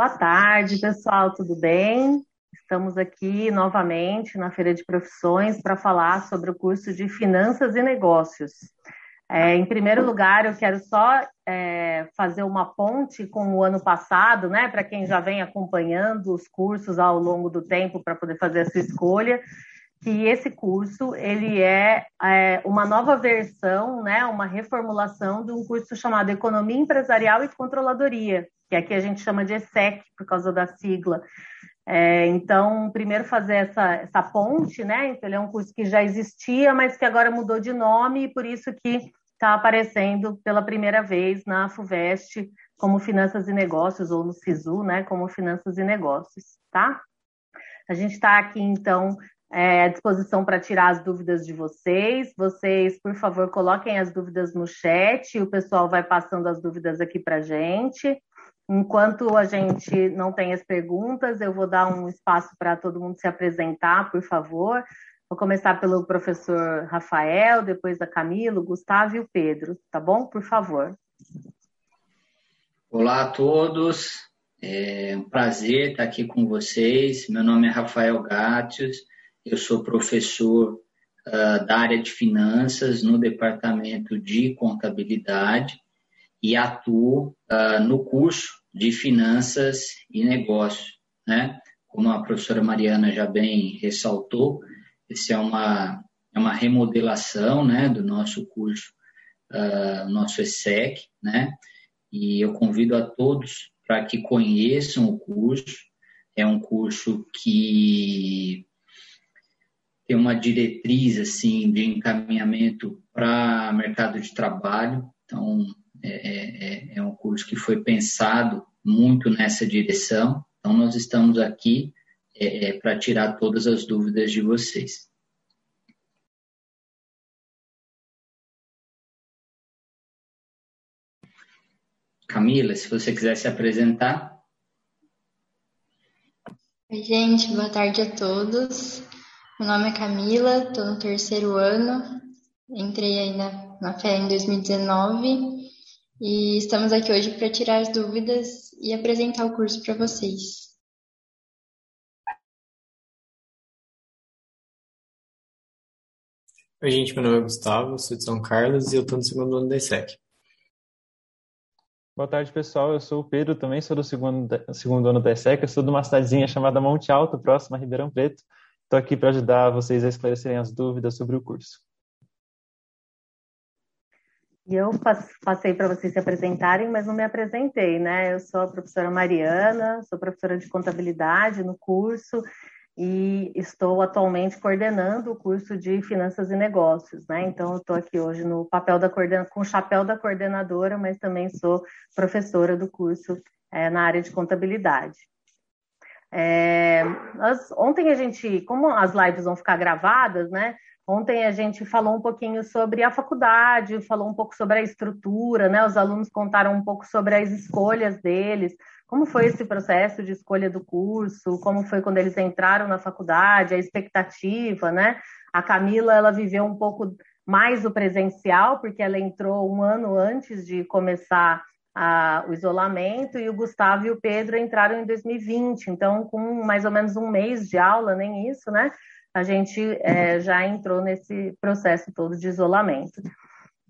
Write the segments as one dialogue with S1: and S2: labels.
S1: Boa tarde, pessoal, tudo bem? Estamos aqui novamente na Feira de Profissões para falar sobre o curso de Finanças e Negócios. É, em primeiro lugar, eu quero só é, fazer uma ponte com o ano passado, né? Para quem já vem acompanhando os cursos ao longo do tempo para poder fazer essa escolha, que esse curso ele é, é, uma nova versão, né? Uma reformulação de um curso chamado Economia Empresarial e Controladoria, que aqui a gente chama de ESSEC por causa da sigla. É, então, primeiro fazer essa, essa ponte, né? Então, ele é um curso que já existia, mas que agora mudou de nome e por isso que está aparecendo pela primeira vez na FUVEST como Finanças e Negócios, ou no SISU, né? Como Finanças e Negócios, tá? A gente está aqui, então, é, à disposição para tirar as dúvidas de vocês. Vocês, por favor, coloquem as dúvidas no chat, e o pessoal vai passando as dúvidas aqui para a gente. Enquanto a gente não tem as perguntas, eu vou dar um espaço para todo mundo se apresentar, por favor. Vou começar pelo professor Rafael, depois a Camilo, Gustavo e o Pedro, tá bom? Por favor.
S2: Olá a todos, é um prazer estar aqui com vocês. Meu nome é Rafael Gatius, eu sou professor uh, da área de finanças no departamento de contabilidade e atuo uh, no curso de finanças e negócios, né? Como a professora Mariana já bem ressaltou, esse é uma, é uma remodelação, né, do nosso curso, uh, nosso ESSEC, né? E eu convido a todos para que conheçam o curso. É um curso que tem uma diretriz assim de encaminhamento para mercado de trabalho. Então, é, é, é, é um curso que foi pensado muito nessa direção. Então, nós estamos aqui é, é para tirar todas as dúvidas de vocês. Camila, se você quiser se apresentar.
S3: Oi, gente, boa tarde a todos. Meu nome é Camila, estou no terceiro ano, entrei aí na, na FEA em 2019 e estamos aqui hoje para tirar as dúvidas e apresentar o curso para vocês.
S4: Oi, gente, meu nome é Gustavo, sou de São Carlos e eu estou no segundo ano da ISEC.
S5: Boa tarde, pessoal. Eu sou o Pedro, também sou do segundo, segundo ano da ISEC. Eu sou de uma cidadezinha chamada Monte Alto, próxima a Ribeirão Preto. Estou aqui para ajudar vocês a esclarecerem as dúvidas sobre o curso.
S1: E eu passei para vocês se apresentarem, mas não me apresentei, né? Eu sou a professora Mariana, sou professora de contabilidade no curso e estou atualmente coordenando o curso de Finanças e Negócios, né? Então, eu estou aqui hoje no papel da coorden... com o chapéu da coordenadora, mas também sou professora do curso é, na área de contabilidade. É, ontem a gente, como as lives vão ficar gravadas, né? Ontem a gente falou um pouquinho sobre a faculdade, falou um pouco sobre a estrutura, né? Os alunos contaram um pouco sobre as escolhas deles, como foi esse processo de escolha do curso, como foi quando eles entraram na faculdade, a expectativa, né? A Camila, ela viveu um pouco mais o presencial, porque ela entrou um ano antes de começar a, o isolamento, e o Gustavo e o Pedro entraram em 2020, então com mais ou menos um mês de aula, nem isso, né? A gente é, já entrou nesse processo todo de isolamento.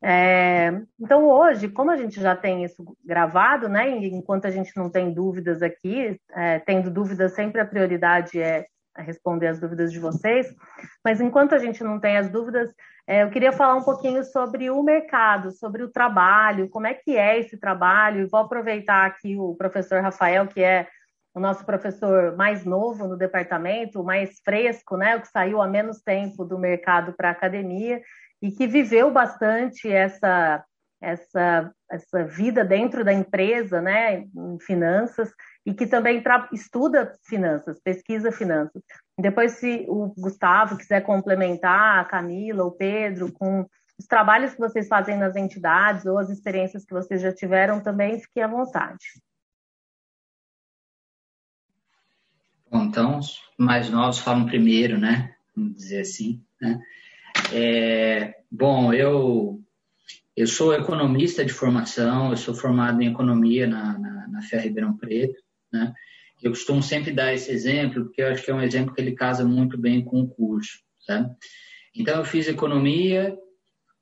S1: É, então, hoje, como a gente já tem isso gravado, né, enquanto a gente não tem dúvidas aqui, é, tendo dúvidas, sempre a prioridade é responder as dúvidas de vocês, mas enquanto a gente não tem as dúvidas, é, eu queria falar um pouquinho sobre o mercado, sobre o trabalho, como é que é esse trabalho, e vou aproveitar aqui o professor Rafael, que é o nosso professor mais novo no departamento, mais fresco, né, o que saiu há menos tempo do mercado para a academia e que viveu bastante essa essa essa vida dentro da empresa, né, em finanças e que também estuda finanças, pesquisa finanças. Depois, se o Gustavo quiser complementar, a Camila, o Pedro, com os trabalhos que vocês fazem nas entidades ou as experiências que vocês já tiveram, também fiquem à vontade.
S2: Bom, então, os mais novos falam primeiro, né? Vamos dizer assim. Né? É, bom, eu, eu sou economista de formação, eu sou formado em economia na, na, na FEA Ribeirão Preto, né? Eu costumo sempre dar esse exemplo, porque eu acho que é um exemplo que ele casa muito bem com o curso, sabe? Então, eu fiz economia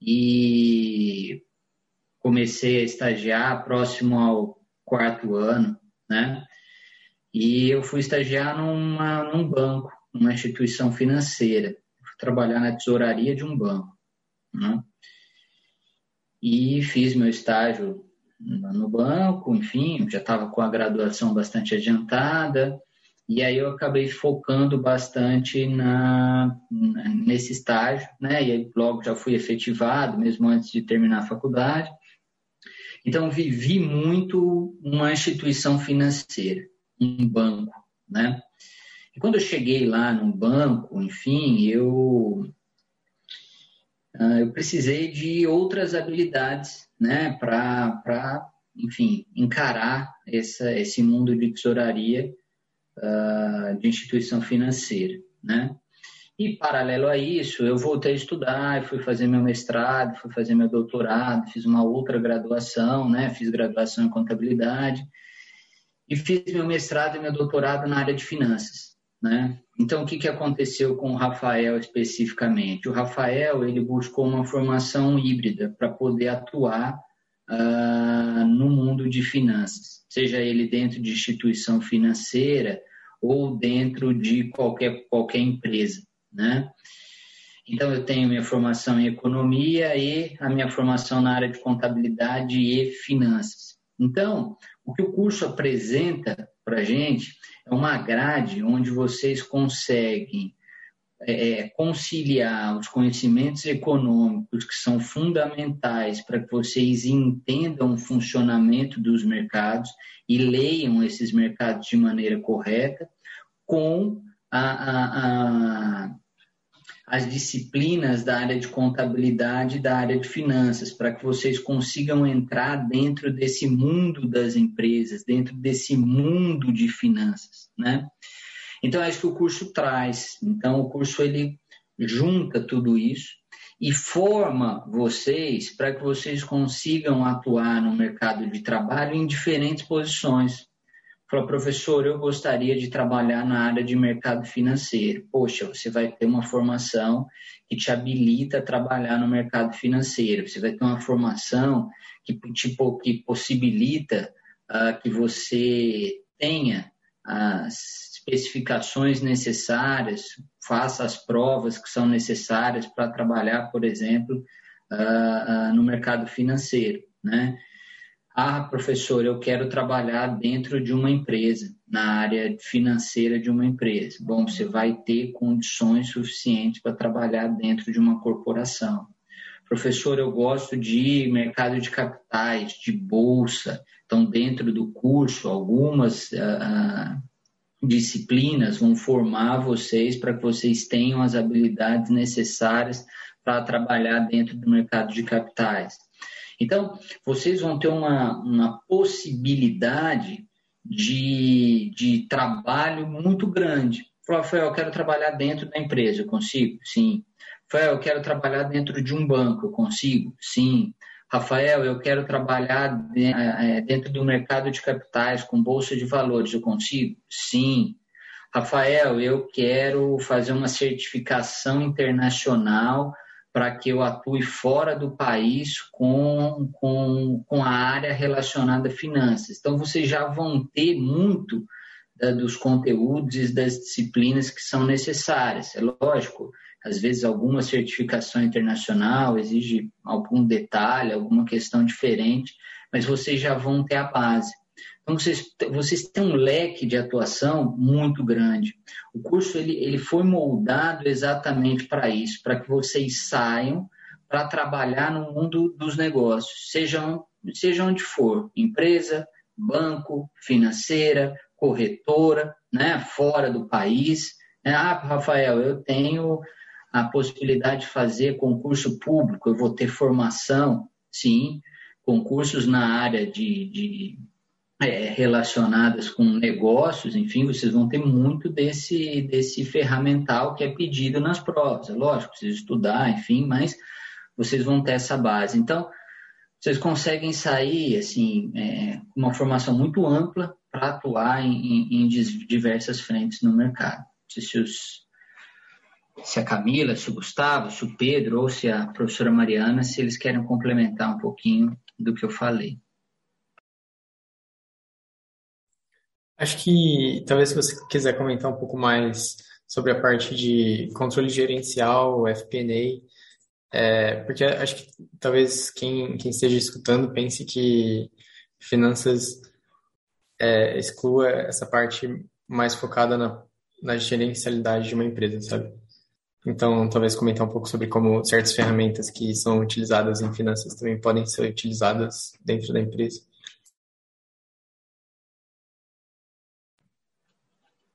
S2: e comecei a estagiar próximo ao quarto ano, né? E eu fui estagiar numa, num banco, numa instituição financeira. Fui trabalhar na tesouraria de um banco, né? E fiz meu estágio no banco, enfim, já estava com a graduação bastante adiantada, e aí eu acabei focando bastante na, nesse estágio, né? E aí logo já fui efetivado, mesmo antes de terminar a faculdade. Então vivi muito uma instituição financeira, um banco, né? E quando eu cheguei lá no banco, enfim, eu ah, eu precisei de outras habilidades, né, para, enfim, encarar essa, esse mundo de tesouraria uh, de instituição financeira, né. E, paralelo a isso, eu voltei a estudar, fui fazer meu mestrado, fui fazer meu doutorado, fiz uma outra graduação, né, fiz graduação em contabilidade, e fiz meu mestrado e meu doutorado na área de finanças, né. Então, o que, que aconteceu com o Rafael especificamente? O Rafael ele buscou uma formação híbrida para poder atuar uh, no mundo de finanças, seja ele dentro de instituição financeira ou dentro de qualquer, qualquer empresa, né? Então, eu tenho minha formação em economia e a minha formação na área de contabilidade e finanças. Então, o que o curso apresenta para a gente é uma grade onde vocês conseguem é, é, conciliar os conhecimentos econômicos que são fundamentais para que vocês entendam o funcionamento dos mercados e leiam esses mercados de maneira correta com a, a, a, as disciplinas da área de contabilidade e da área de finanças, para que vocês consigam entrar dentro desse mundo das empresas, dentro desse mundo de finanças, né? Então, é isso que o curso traz. Então, o curso, ele junta tudo isso e forma vocês para que vocês consigam atuar no mercado de trabalho em diferentes posições. Falou, professor, eu gostaria de trabalhar na área de mercado financeiro. Poxa, você vai ter uma formação que te habilita a trabalhar no mercado financeiro. Você vai ter uma formação que, tipo, que possibilita uh, que você tenha as especificações necessárias, faça as provas que são necessárias para trabalhar, por exemplo, uh, uh, no mercado financeiro, né? Ah, professor, eu quero trabalhar dentro de uma empresa, na área financeira de uma empresa. Bom, você vai ter condições suficientes para trabalhar dentro de uma corporação. Professor, eu gosto de mercado de capitais, de bolsa. Então, dentro do curso, algumas uh, disciplinas vão formar vocês para que vocês tenham as habilidades necessárias para trabalhar dentro do mercado de capitais. Então, vocês vão ter uma, uma possibilidade de, de trabalho muito grande. Rafael, eu quero trabalhar dentro da empresa, eu consigo? Sim. Rafael, eu quero trabalhar dentro de um banco, eu consigo? Sim. Rafael, eu quero trabalhar é, dentro do mercado de capitais com bolsa de valores, eu consigo? Sim. Rafael, eu quero fazer uma certificação internacional para que eu atue fora do país com, com, com a área relacionada a finanças. Então, vocês já vão ter muito da, dos conteúdos e das disciplinas que são necessárias. É lógico, às vezes alguma certificação internacional exige algum detalhe, alguma questão diferente, mas vocês já vão ter a base. Então, vocês, vocês têm um leque de atuação muito grande. O curso ele, ele foi moldado exatamente para isso, para que vocês saiam para trabalhar no mundo dos negócios, seja, seja onde for, empresa, banco, financeira, corretora, né, fora do país. Né? Ah, Rafael, eu tenho a possibilidade de fazer concurso público, eu vou ter formação, sim, concursos na área de, de é, relacionadas com negócios, enfim, vocês vão ter muito desse, desse ferramental que é pedido nas provas. É lógico, precisa estudar, enfim, mas vocês vão ter essa base. Então, vocês conseguem sair, assim, é, uma formação muito ampla para atuar em, em, em, diversas frentes no mercado. Se, se, os, se a Camila, se o Gustavo, se o Pedro ou se a professora Mariana, se eles querem complementar um pouquinho do que eu falei.
S4: Acho que talvez se você quiser comentar um pouco mais sobre a parte de controle gerencial, FP&A, é, porque acho que talvez quem, quem esteja escutando pense que finanças é, exclua essa parte mais focada na, na gerencialidade de uma empresa, sabe? Então, talvez comentar um pouco sobre como certas ferramentas que são utilizadas em finanças também podem ser utilizadas dentro da empresa.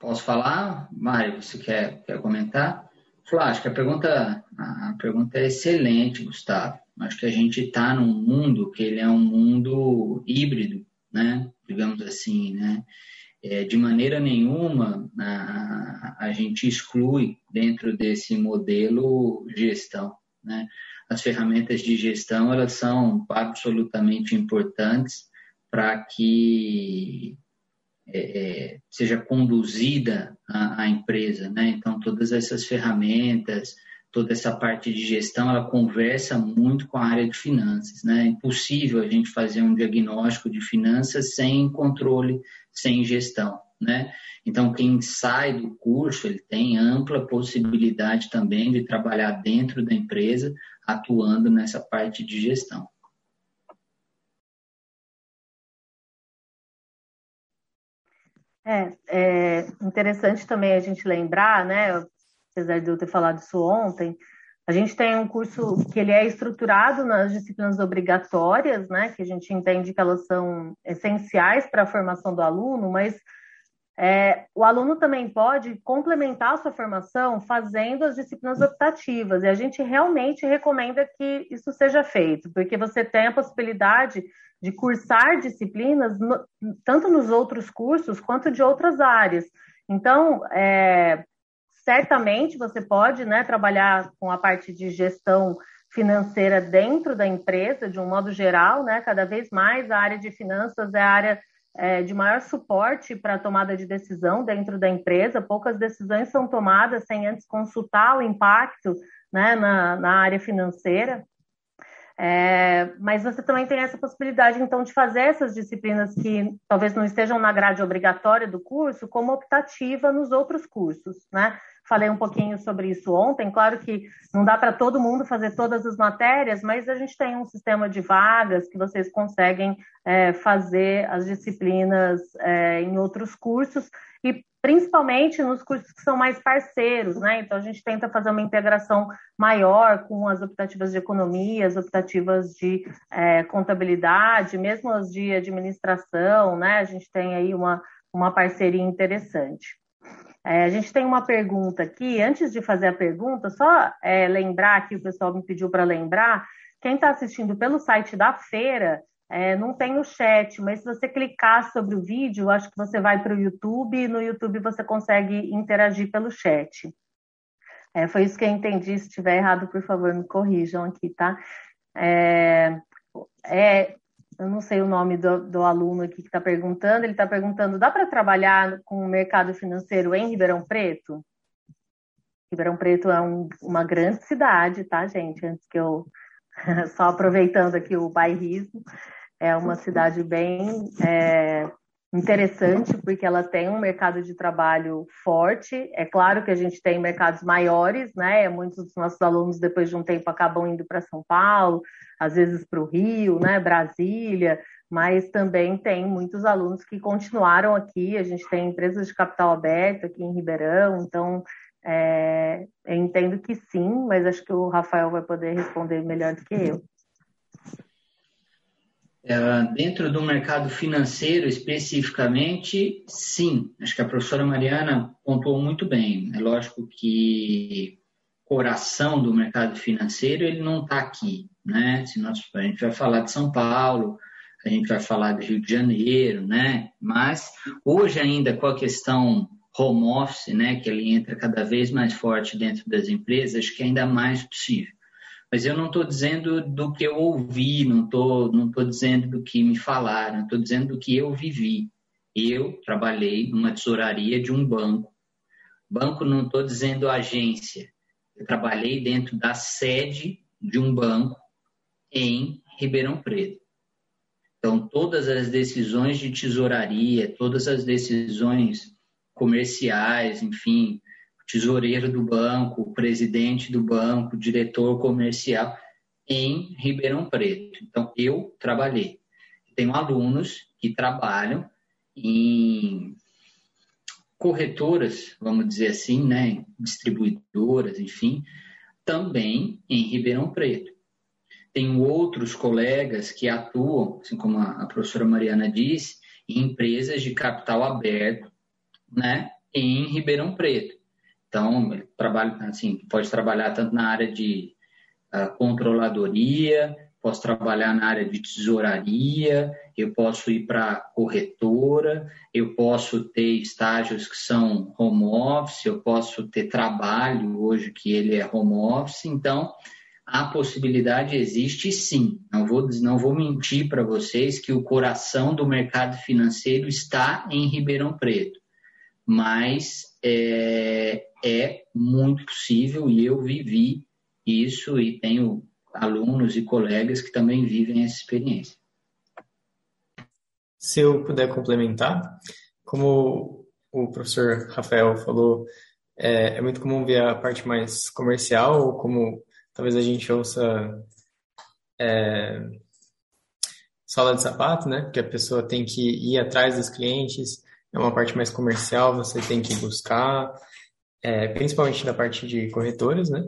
S2: Posso falar? Mário, você quer, quer comentar? Flávio, acho que a pergunta, a pergunta é excelente, Gustavo. Acho que a gente está num mundo que ele é um mundo híbrido, né? Digamos assim, né? É, de maneira nenhuma a, a gente exclui dentro desse modelo gestão, né? As ferramentas de gestão elas são absolutamente importantes para que é, é, seja conduzida a, a, empresa, né? Então todas essas ferramentas, toda essa parte de gestão, ela conversa muito com a área de finanças, né? É impossível a gente fazer um diagnóstico de finanças sem controle, sem gestão, né? Então quem sai do curso, ele tem ampla possibilidade também de trabalhar dentro da empresa, atuando nessa parte de gestão.
S1: É, é interessante também a gente lembrar, né? Apesar de eu ter falado isso ontem, a gente tem um curso que ele é estruturado nas disciplinas obrigatórias, né? Que a gente entende que elas são essenciais para a formação do aluno, mas é, o aluno também pode complementar a sua formação fazendo as disciplinas optativas, e a gente realmente recomenda que isso seja feito, porque você tem a possibilidade de cursar disciplinas no, tanto nos outros cursos quanto de outras áreas. Então, é, certamente você pode né, trabalhar com a parte de gestão financeira dentro da empresa, de um modo geral, né? Cada vez mais a área de finanças é a área é, de maior suporte para a tomada de decisão dentro da empresa. Poucas decisões são tomadas sem antes consultar o impacto né, na, na área financeira. É, mas você também tem essa possibilidade, então, de fazer essas disciplinas que talvez não estejam na grade obrigatória do curso, como optativa nos outros cursos, né? Falei um pouquinho sobre isso ontem. Claro que não dá para todo mundo fazer todas as matérias, mas a gente tem um sistema de vagas que vocês conseguem é, fazer as disciplinas é, em outros cursos e principalmente nos cursos que são mais parceiros, né? Então a gente tenta fazer uma integração maior com as optativas de economia, as optativas de é, contabilidade, mesmo as de administração, né? A gente tem aí uma, uma parceria interessante. É, a gente tem uma pergunta aqui. Antes de fazer a pergunta, só é, lembrar que o pessoal me pediu para lembrar. Quem está assistindo pelo site da feira, é, não tem o chat, mas se você clicar sobre o vídeo, acho que você vai para o YouTube e no YouTube você consegue interagir pelo chat. É, foi isso que eu entendi. Se estiver errado, por favor, me corrijam aqui, tá? É, é, eu não sei o nome do, do aluno aqui que está perguntando, ele está perguntando: dá para trabalhar com o mercado financeiro em Ribeirão Preto? Ribeirão Preto é um, uma grande cidade, tá, gente? Antes que eu. Só aproveitando aqui o bairrismo, é uma cidade bem é, interessante, porque ela tem um mercado de trabalho forte. É claro que a gente tem mercados maiores, né? Muitos dos nossos alunos, depois de um tempo, acabam indo para São Paulo, às vezes para o Rio, né? Brasília, mas também tem muitos alunos que continuaram aqui. A gente tem empresas de capital aberto aqui em Ribeirão, então é, eu entendo que sim, mas acho que o Rafael vai poder responder melhor do que eu.
S2: É, dentro do mercado financeiro especificamente, sim. Acho que a professora Mariana pontuou muito bem. É lógico que coração do mercado financeiro ele não está aqui, né? Se nós, a gente vai falar de São Paulo, a gente vai falar do Rio de Janeiro, né? Mas hoje ainda com a questão home office, né, que ele entra cada vez mais forte dentro das empresas, que é ainda mais possível. Mas eu não estou dizendo do que eu ouvi, não estou não tô dizendo do que me falaram, estou dizendo do que eu vivi. Eu trabalhei numa tesouraria de um banco. Banco não estou dizendo agência. Eu trabalhei dentro da sede de um banco em Ribeirão Preto. Então, todas as decisões de tesouraria, todas as decisões comerciais, enfim, tesoureiro do banco, presidente do banco, diretor comercial, em Ribeirão Preto. Então, eu trabalhei. Tenho alunos que trabalham em corretoras, vamos dizer assim, né, distribuidoras, enfim, também em Ribeirão Preto. Tenho outros colegas que atuam, assim como a, professora Mariana disse, em empresas de capital aberto, né, em Ribeirão Preto. Então, trabalho, assim, pode trabalhar tanto na área de uh, controladoria, posso trabalhar na área de tesouraria, eu posso ir para corretora, eu posso ter estágios que são home office, eu posso ter trabalho hoje que ele é home office, então a possibilidade existe sim. Não vou, não vou mentir para vocês que o coração do mercado financeiro está em Ribeirão Preto, mas é, é muito possível e eu vivi isso e tenho alunos e colegas que também vivem essa experiência.
S4: Se eu puder complementar, como o professor Rafael falou, é, é muito comum ver a parte mais comercial, como talvez a gente ouça é, sola de sapato, né? Que a pessoa tem que ir atrás dos clientes, é uma parte mais comercial, você tem que buscar, é, principalmente na parte de corretoras, né?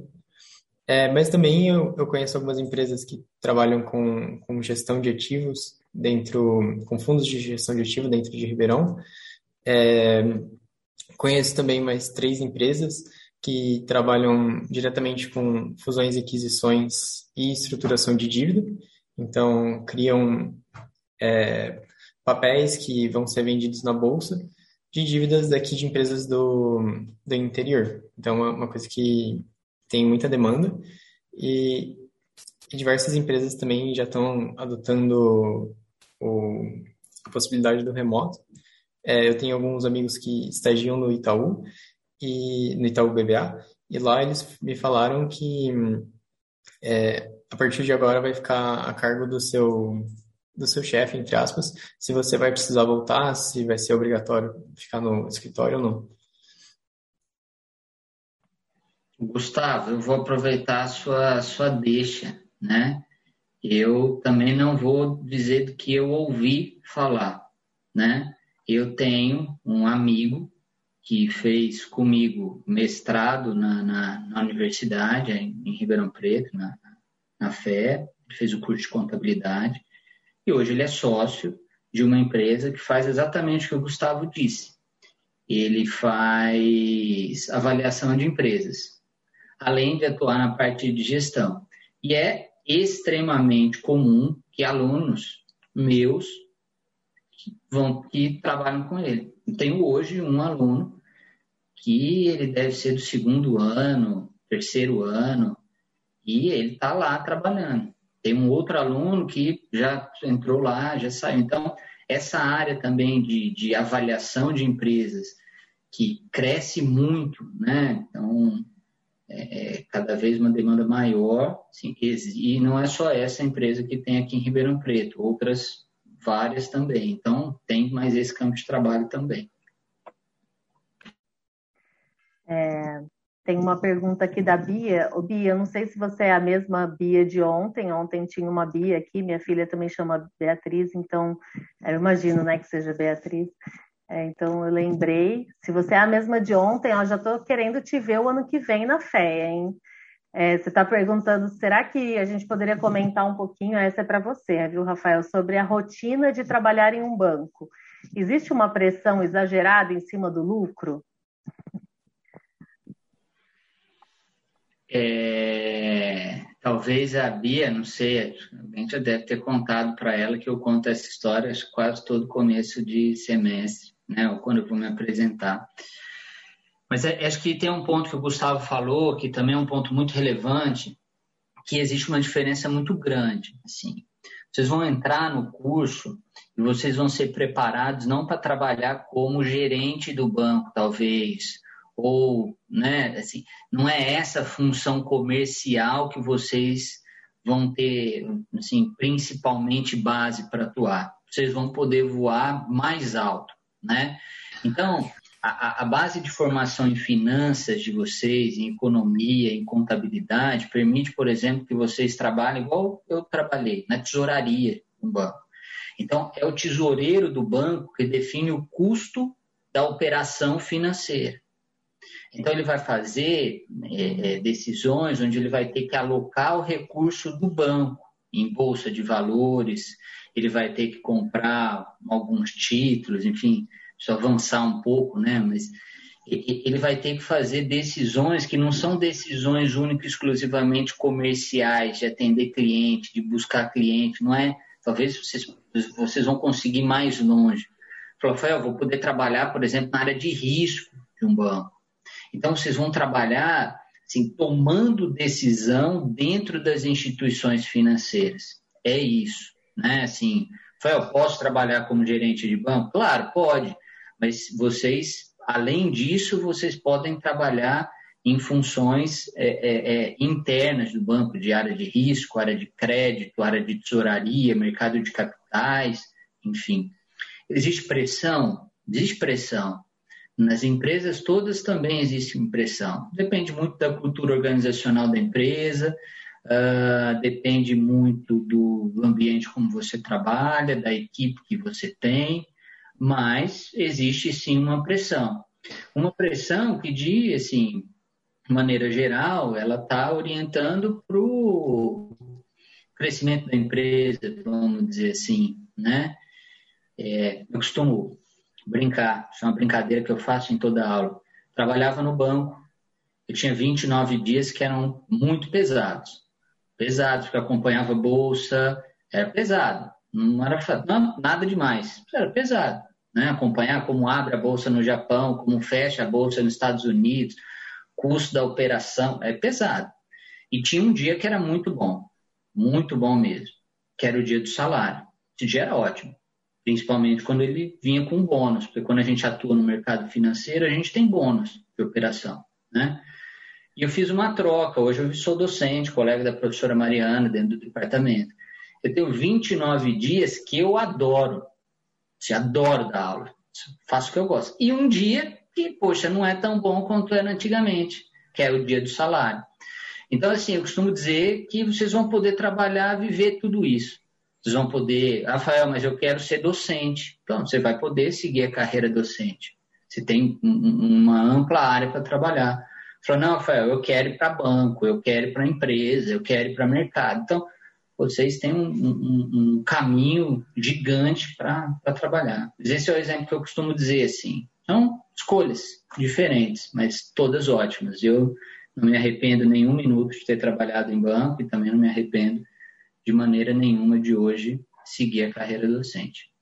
S4: É, mas também eu, eu, conheço algumas empresas que trabalham com, com gestão de ativos dentro, com fundos de gestão de ativos dentro de Ribeirão. É, conheço também mais três empresas que trabalham diretamente com fusões e aquisições e estruturação de dívida. Então, criam é, papéis que vão ser vendidos na bolsa de dívidas daqui de empresas do, do interior. Então, é uma coisa que tem muita demanda e, e diversas empresas também já estão adotando o, a possibilidade do remoto. É, eu tenho alguns amigos que estagiam no Itaú e no Itaú BBA e lá eles me falaram que é, a partir de agora vai ficar a cargo do seu do seu chefe, entre aspas, se você vai precisar voltar, se vai ser obrigatório ficar no escritório ou não.
S2: Gustavo, eu vou aproveitar a sua, sua deixa, né? Eu também não vou dizer do que eu ouvi falar, né? Eu tenho um amigo que fez comigo mestrado na, na, na universidade, em, Ribeirão Preto, na, na FE, fez o curso de contabilidade, e hoje ele é sócio de uma empresa que faz exatamente o que o Gustavo disse. Ele faz avaliação de empresas além de atuar na parte de gestão. E é extremamente comum que alunos meus vão que trabalham com ele. Eu tenho hoje um aluno que ele deve ser do segundo ano, terceiro ano, e ele está lá trabalhando. Tem um outro aluno que já entrou lá, já saiu. Então, essa área também de, de avaliação de empresas que cresce muito, né? Então, é, é, cada vez uma demanda maior, sim, e não é só essa empresa que tem aqui em Ribeirão Preto, outras várias também. Então, tem mais esse campo de trabalho também.
S1: É, tem uma pergunta aqui da Bia. Ô, Bia, eu não sei se você é a mesma Bia de ontem. Ontem tinha uma Bia aqui, minha filha também chama Beatriz, então eu imagino né, que seja Beatriz. É, então eu lembrei, se você é a mesma de ontem, eu já estou querendo te ver o ano que vem na fé, hein? É, você está perguntando, será que a gente poderia comentar um pouquinho, essa é para você, viu, Rafael, sobre a rotina de trabalhar em um banco. Existe uma pressão exagerada em cima do lucro?
S2: É, talvez a Bia, não sei, a gente já deve ter contado para ela que eu conto essa história quase todo começo de semestre né, ou quando eu vou me apresentar. Mas é, acho que tem um ponto que o Gustavo falou, que também é um ponto muito relevante, que existe uma diferença muito grande. Assim, vocês vão entrar no curso vocês vão ser preparados não para trabalhar como gerente do banco, talvez, ou, né, assim, não é essa função comercial que vocês vão ter, assim, principalmente base para atuar. Vocês vão poder voar mais alto, né? Então, a, a, base de formação em finanças de vocês, em economia, em contabilidade, permite, por exemplo, que vocês trabalhem igual eu trabalhei, na tesouraria do banco. Então, é o tesoureiro do banco que define o custo da operação financeira. Então, ele vai fazer é, é, decisões onde ele vai ter que alocar o recurso do banco em bolsa de valores, ele vai ter que comprar alguns títulos, enfim, só avançar um pouco, né? Mas ele vai ter que fazer decisões que não são decisões únicas exclusivamente comerciais, de atender cliente, de buscar cliente, não é? Talvez vocês, vocês vão conseguir mais longe. Rafael, vou poder trabalhar, por exemplo, na área de risco de um banco. Então, vocês vão trabalhar assim, tomando decisão dentro das instituições financeiras. É isso, né? Assim, Rafael, posso trabalhar como gerente de banco? Claro, pode, mas vocês, além disso, vocês podem trabalhar em funções é, é, é internas do banco, de área de risco, área de crédito, área de tesouraria, mercado de capitais, enfim. Existe pressão? Existe pressão. Nas empresas todas também existe impressão. Depende muito da cultura organizacional da empresa, uh, depende muito do ambiente como você trabalha, da equipe que você tem, mas existe sim uma pressão. Uma pressão que, de assim, maneira geral, ela está orientando para o crescimento da empresa, vamos dizer assim, né? É, eu costumo brincar, isso é uma brincadeira que eu faço em toda aula. Trabalhava no banco, eu tinha 29 dias que eram muito pesados. Pesados, porque acompanhava a bolsa, era pesado. Não era não, nada demais, era pesado. Né? Acompanhar como abre a bolsa no Japão, como fecha a bolsa nos Estados Unidos, custo da operação, é pesado. E tinha um dia que era muito bom, muito bom mesmo, que era o dia do salário. Esse dia era ótimo principalmente quando ele vinha com bônus, porque quando a gente atua no mercado financeiro, a gente tem bônus de operação, né? E eu fiz uma troca, hoje eu sou docente, colega da professora Mariana, dentro do departamento. Eu tenho 29 dias que eu adoro, se adoro dar aula, faço o que eu gosto. E um dia que, poxa, não é tão bom quanto era antigamente, que é o dia do salário. Então, assim, eu costumo dizer que vocês vão poder trabalhar, viver tudo isso. Vocês vão poder, Rafael, mas eu quero ser docente. Então, você vai poder seguir a carreira docente. Você tem uma ampla área para trabalhar. Falou, não, Rafael, eu quero ir para banco, eu quero ir para empresa, eu quero ir para mercado. Então, vocês têm um, um, um caminho gigante para trabalhar. Esse é o exemplo que eu costumo dizer assim. São escolhas diferentes, mas todas ótimas. Eu não me arrependo nenhum minuto de ter trabalhado em banco e também não me arrependo de maneira nenhuma de hoje seguir a carreira docente.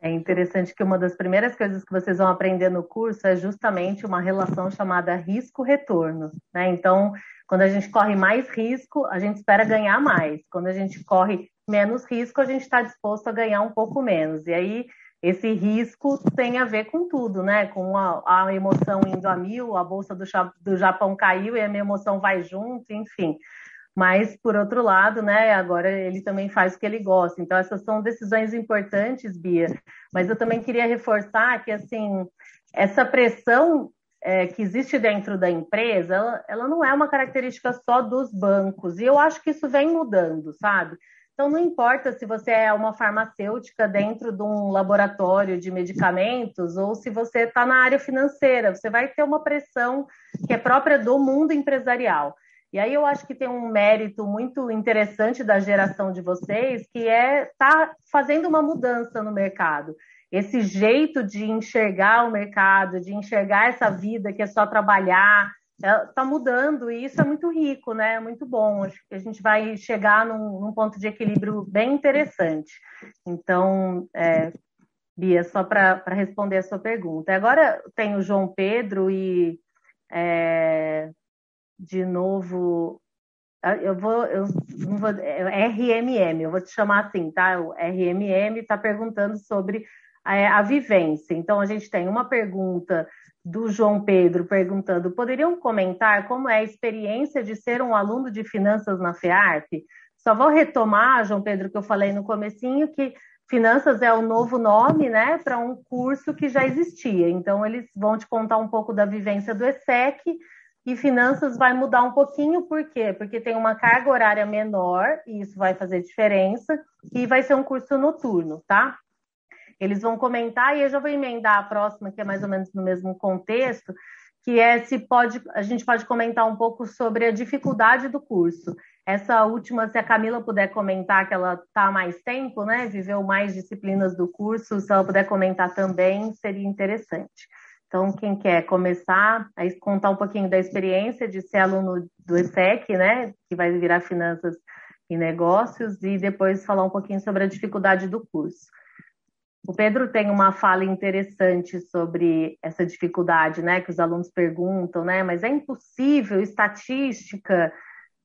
S1: É interessante que uma das primeiras coisas que vocês vão aprender no curso é justamente uma relação chamada risco-retorno. Né? Então, quando a gente corre mais risco, a gente espera ganhar mais. Quando a gente corre menos risco, a gente está disposto a ganhar um pouco menos. E aí, esse risco tem a ver com tudo, né? Com a, a emoção indo a mil, a bolsa do, do Japão caiu e a minha emoção vai junto, enfim. Mas, por outro lado, né, agora ele também faz o que ele gosta. Então, essas são decisões importantes, Bia. Mas eu também queria reforçar que, assim, essa pressão é, que existe dentro da empresa, ela, ela não é uma característica só dos bancos. E eu acho que isso vem mudando, sabe? Então, não importa se você é uma farmacêutica dentro de um laboratório de medicamentos ou se você está na área financeira, você vai ter uma pressão que é própria do mundo empresarial. E aí eu acho que tem um mérito muito interessante da geração de vocês, que é estar tá fazendo uma mudança no mercado. Esse jeito de enxergar o mercado, de enxergar essa vida que é só trabalhar, está é, mudando e isso é muito rico, né? É muito bom. Acho que a gente vai chegar num, num ponto de equilíbrio bem interessante. Então, é, Bia, só para responder a sua pergunta. Agora tem o João Pedro e é, de novo ah, eu vou, eu não vou, é RMM, eu vou te chamar assim, tá? O RMM está perguntando sobre a, a, vivência. Então, a gente tem uma pergunta do João Pedro perguntando: poderiam comentar como é a experiência de ser um aluno de finanças na FEARP? Só vou retomar, João Pedro, que eu falei no comecinho, que finanças é o novo nome, né, para um curso que já existia. Então, eles vão te contar um pouco da vivência do ESSEC e finanças vai mudar um pouquinho, por quê? Porque tem uma carga horária menor, e isso vai fazer diferença, e vai ser um curso noturno, tá? Eles vão comentar e eu já vou emendar a próxima, que é mais ou menos no mesmo contexto, que é se pode, a gente pode comentar um pouco sobre a dificuldade do curso. Essa última, se a Camila puder comentar que ela está mais tempo, né? Viveu mais disciplinas do curso, se ela puder comentar também, seria interessante. Então, quem quer começar a contar um pouquinho da experiência de ser aluno do ESSEC, né, que vai virar Finanças e Negócios, e depois falar um pouquinho sobre a dificuldade do curso. O Pedro tem uma fala interessante sobre essa dificuldade, né, que os alunos perguntam, né, mas é impossível, estatística,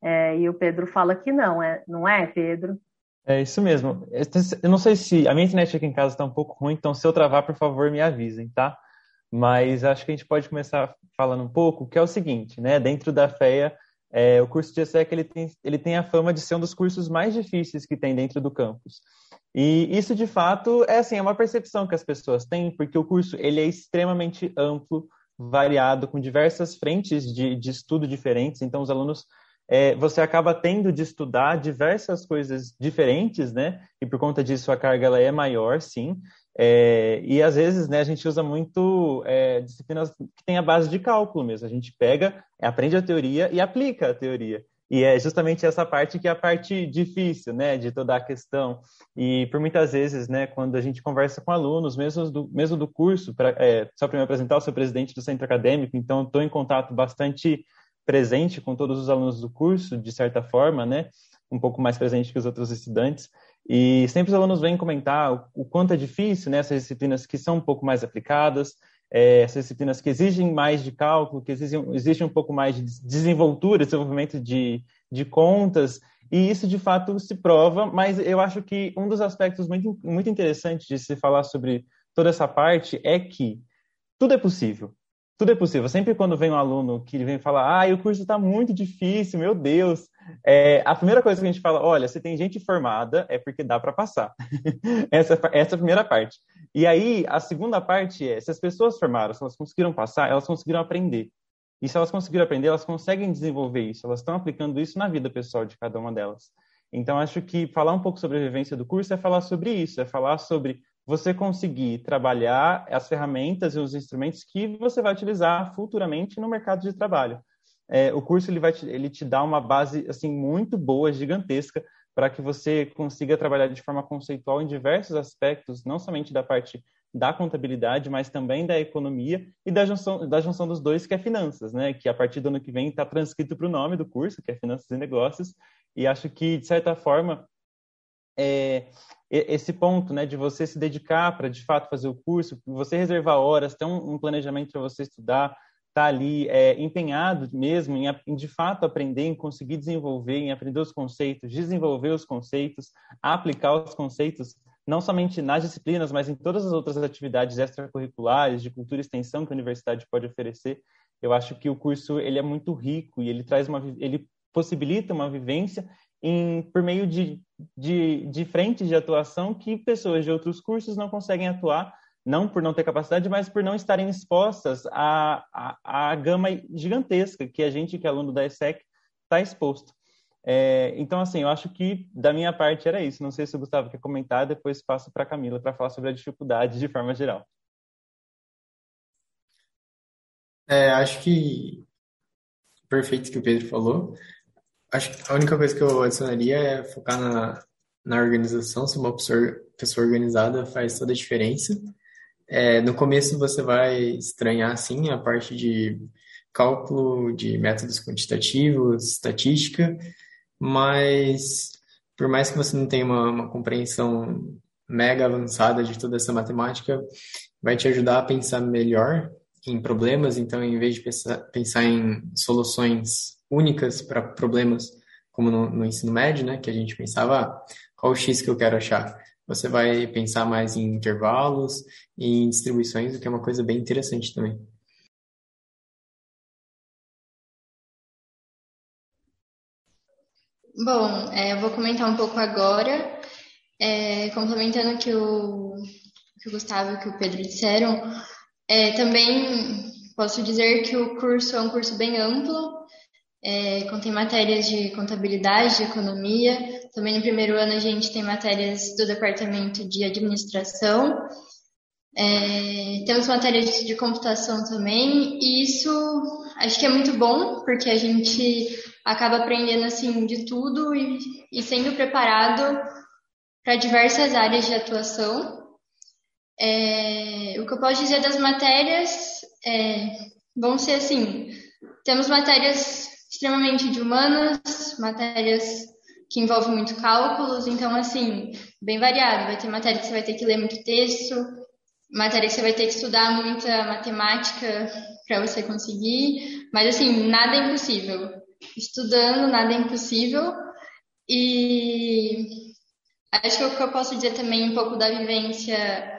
S1: é, e o Pedro fala que não, é, não é, Pedro?
S5: É isso mesmo. Eu não sei se a minha internet aqui em casa está um pouco ruim, então se eu travar, por favor, me avisem, tá? Mas acho que a gente pode começar falando um pouco, que é o seguinte, né? Dentro da FEA, é, o curso de ESSEC ele tem, ele tem a fama de ser um dos cursos mais difíceis que tem dentro do campus. E isso, de fato, é assim, é uma percepção que as pessoas têm, porque o curso ele é extremamente amplo, variado, com diversas frentes de, de estudo diferentes. Então, os alunos é, você acaba tendo de estudar diversas coisas diferentes, né? E por conta disso a carga ela é maior, sim. É, e às vezes, né, a gente usa muito é, disciplinas que têm a base de cálculo mesmo. A gente pega, aprende a teoria e aplica a teoria. E é justamente essa parte que é a parte difícil, né, de toda a questão. E por muitas vezes, né, quando a gente conversa com alunos, mesmo do, mesmo do curso, pra, é, só para me apresentar, eu sou presidente do centro acadêmico, então estou em contato bastante presente com todos os alunos do curso, de certa forma, né, um pouco mais presente que os outros estudantes. E sempre os alunos vêm comentar o, quanto é difícil, né, essas disciplinas que são um pouco mais aplicadas, é, essas disciplinas que exigem mais de cálculo, que exigem, exigem um pouco mais de desenvoltura, desenvolvimento de, de contas, e isso de fato se prova, mas eu acho que um dos aspectos muito, muito interessantes de se falar sobre toda essa parte é que tudo é possível tudo é possível. Sempre quando vem um aluno que vem falar, ah, o curso está muito difícil, meu Deus, é, a primeira coisa que a gente fala, olha, se tem gente formada, é porque dá para passar. essa, essa é a primeira parte. E aí, a segunda parte é, se as pessoas formaram, se elas conseguiram passar, elas conseguiram aprender. E se elas conseguiram aprender, elas conseguem desenvolver isso, elas estão aplicando isso na vida pessoal de cada uma delas. Então, acho que falar um pouco sobre a vivência do curso é falar sobre isso, é falar sobre você conseguir trabalhar as ferramentas e os instrumentos que você vai utilizar futuramente no mercado de trabalho. É, o curso ele vai te, ele te dá uma base assim muito boa, gigantesca, para que você consiga trabalhar de forma conceitual em diversos aspectos, não somente da parte da contabilidade, mas também da economia e da junção, da junção dos dois, que é finanças, né? Que a partir do ano que vem está transcrito para o nome do curso, que é Finanças e Negócios. E acho que, de certa forma, é, esse ponto né, de você se dedicar para de fato fazer o curso, você reservar horas, ter um, um planejamento para você estudar, estar tá ali é, empenhado mesmo em, em, de fato aprender, em conseguir desenvolver, em aprender os conceitos, desenvolver os conceitos, aplicar os conceitos, não somente nas disciplinas, mas em todas as outras atividades extracurriculares, de cultura e extensão que a universidade pode oferecer. Eu acho que o curso ele é muito rico e ele traz uma, ele possibilita uma vivência em, por meio de, de, de frentes de atuação que pessoas de outros cursos não conseguem atuar, não por não ter capacidade, mas por não estarem expostas à, à, à gama gigantesca que a gente, que é aluno da ESSEC, está exposto. É, então, assim, eu acho que da minha parte era isso. Não sei se o Gustavo quer comentar, depois passo para a Camila para falar sobre a dificuldade de forma geral.
S4: É, acho que perfeito o que o Pedro falou. Acho que a única coisa que eu adicionaria é focar na, na organização. Se uma pessoa, organizada faz toda a diferença. É, no começo você vai estranhar, sim, a parte de cálculo, de métodos quantitativos, estatística, mas por mais que você não tenha uma, uma compreensão mega avançada de toda essa matemática, vai te ajudar a pensar melhor em problemas. Então, em vez de pensar, pensar em soluções únicas para problemas, como no, no ensino médio, né, que a gente pensava, ah, qual o X que eu quero achar? Você vai pensar mais em intervalos e em distribuições, o que é uma coisa bem interessante também.
S3: Bom, é, eu vou comentar um pouco agora, é, complementando que o, que o Gustavo e que o Pedro disseram. É, também posso dizer que o curso é um curso bem amplo, é, contém matérias de contabilidade, de economia. Também no primeiro ano a gente tem matérias do departamento de administração. É, temos matérias de computação também, e isso acho que é muito bom, porque a gente acaba aprendendo assim de tudo e, e sendo preparado para diversas áreas de atuação. É, o que eu posso dizer das matérias é, vão ser assim: temos matérias extremamente de humanas, matérias que envolvem muito cálculos, então, assim, bem variado. Vai ter matéria que você vai ter que ler muito texto, matéria que você vai ter que estudar muita matemática para você conseguir, mas, assim, nada é impossível. Estudando, nada é impossível. E acho que o que eu posso dizer também um pouco da vivência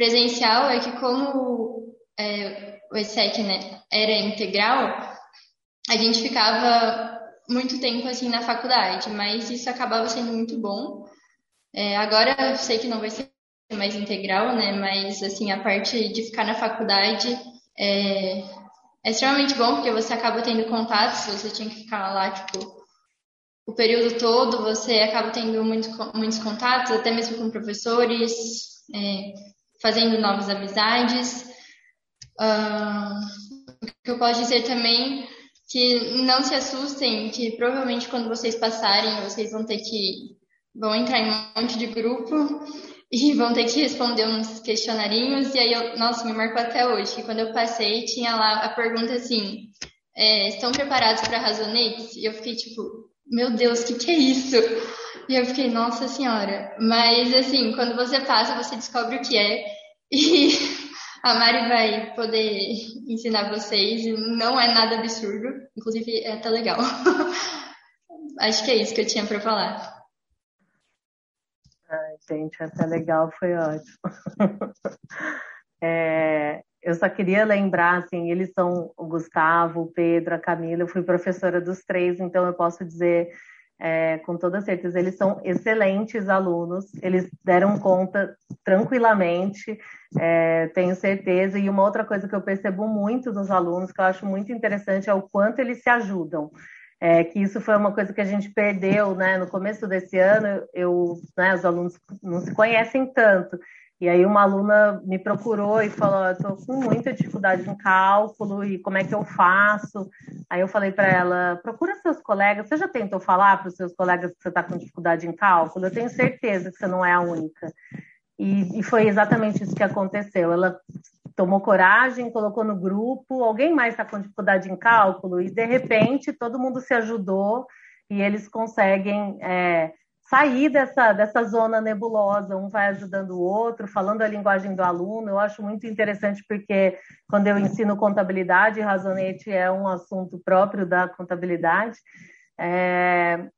S3: presencial é que como é, o ESSEC né, era integral, a gente ficava muito tempo assim na faculdade, mas isso acabava sendo muito bom. É, agora eu sei que não vai ser mais integral, né? Mas assim a parte de ficar na faculdade é, é extremamente bom porque você acaba tendo contatos. Você tinha que ficar lá tipo o período todo, você acaba tendo muito, muitos contatos, até mesmo com professores, é, fazendo novas amizades. Uh, o que eu posso dizer também que não se assustem, que provavelmente quando vocês passarem, vocês vão ter que vão entrar em um monte de grupo e vão ter que responder uns questionarinhos. E aí, eu, nossa, me marcou até hoje, que quando eu passei, tinha lá a pergunta assim: é, estão preparados para razonetes? E eu fiquei tipo, meu Deus, o que, que é isso? E eu fiquei, nossa senhora. Mas assim, quando você passa, você descobre o que é. E a Mari vai poder ensinar vocês. Não é nada absurdo, inclusive é até legal. Acho que é isso que eu tinha para falar.
S1: Ai, gente, até legal, foi ótimo. é, eu só queria lembrar, assim, eles são o Gustavo, o Pedro, a Camila, eu fui professora dos três, então eu posso dizer é, com toda certeza, eles são excelentes alunos, eles deram conta tranquilamente, é, tenho certeza. E uma outra coisa que eu percebo muito nos alunos, que eu acho muito interessante, é o quanto eles se ajudam. É, que isso foi uma coisa que a gente perdeu, né? No começo desse ano, eu, né, os alunos não se conhecem tanto. E aí uma aluna me procurou e falou, estou com muita dificuldade em cálculo e como é que eu faço? Aí eu falei para ela, procura seus colegas, você já tentou falar para os seus colegas que você está com dificuldade em cálculo? Eu tenho certeza que você não é a única. E, e, foi exatamente isso que aconteceu. Ela tomou coragem, colocou no grupo, alguém mais está com dificuldade em cálculo, e de repente todo mundo se ajudou e eles conseguem é, sair dessa, dessa zona nebulosa, um vai ajudando o outro, falando a linguagem do aluno. Eu acho muito interessante porque quando eu ensino contabilidade, razonete é um assunto próprio da contabilidade. É,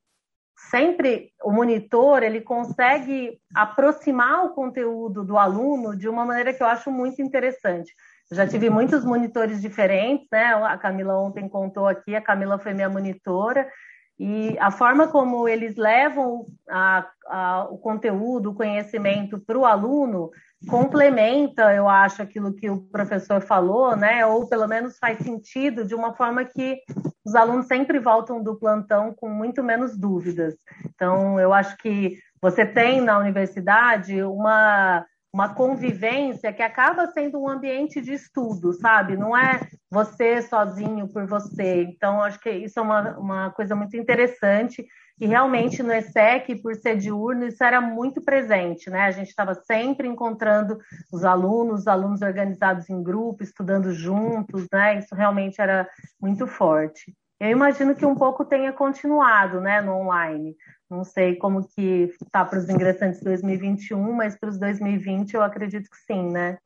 S1: sempre o monitor ele consegue aproximar o conteúdo do aluno de uma maneira que eu acho muito interessante. Eu já tive muitos monitores diferentes, né? A Camila ontem contou aqui, a Camila foi minha monitora, e a forma como eles levam a, a, o conteúdo, o conhecimento para o aluno complementa, eu acho, aquilo que o professor falou, né? Ou pelo menos faz sentido de uma forma que os alunos sempre voltam do plantão com muito menos dúvidas. Então, eu acho que você tem na universidade uma uma convivência que acaba sendo um ambiente de estudo, sabe? Não é você sozinho por você. Então, acho que isso é uma, uma coisa muito interessante. E realmente no ESSEC, por ser diurno, isso era muito presente, né? A gente estava sempre encontrando os alunos, os alunos organizados em grupo, estudando juntos, né? Isso realmente era muito forte. Eu imagino que um pouco tenha continuado, né, no online. Não sei como que está para os ingressantes 2021, mas para os 2020 eu acredito que sim, né?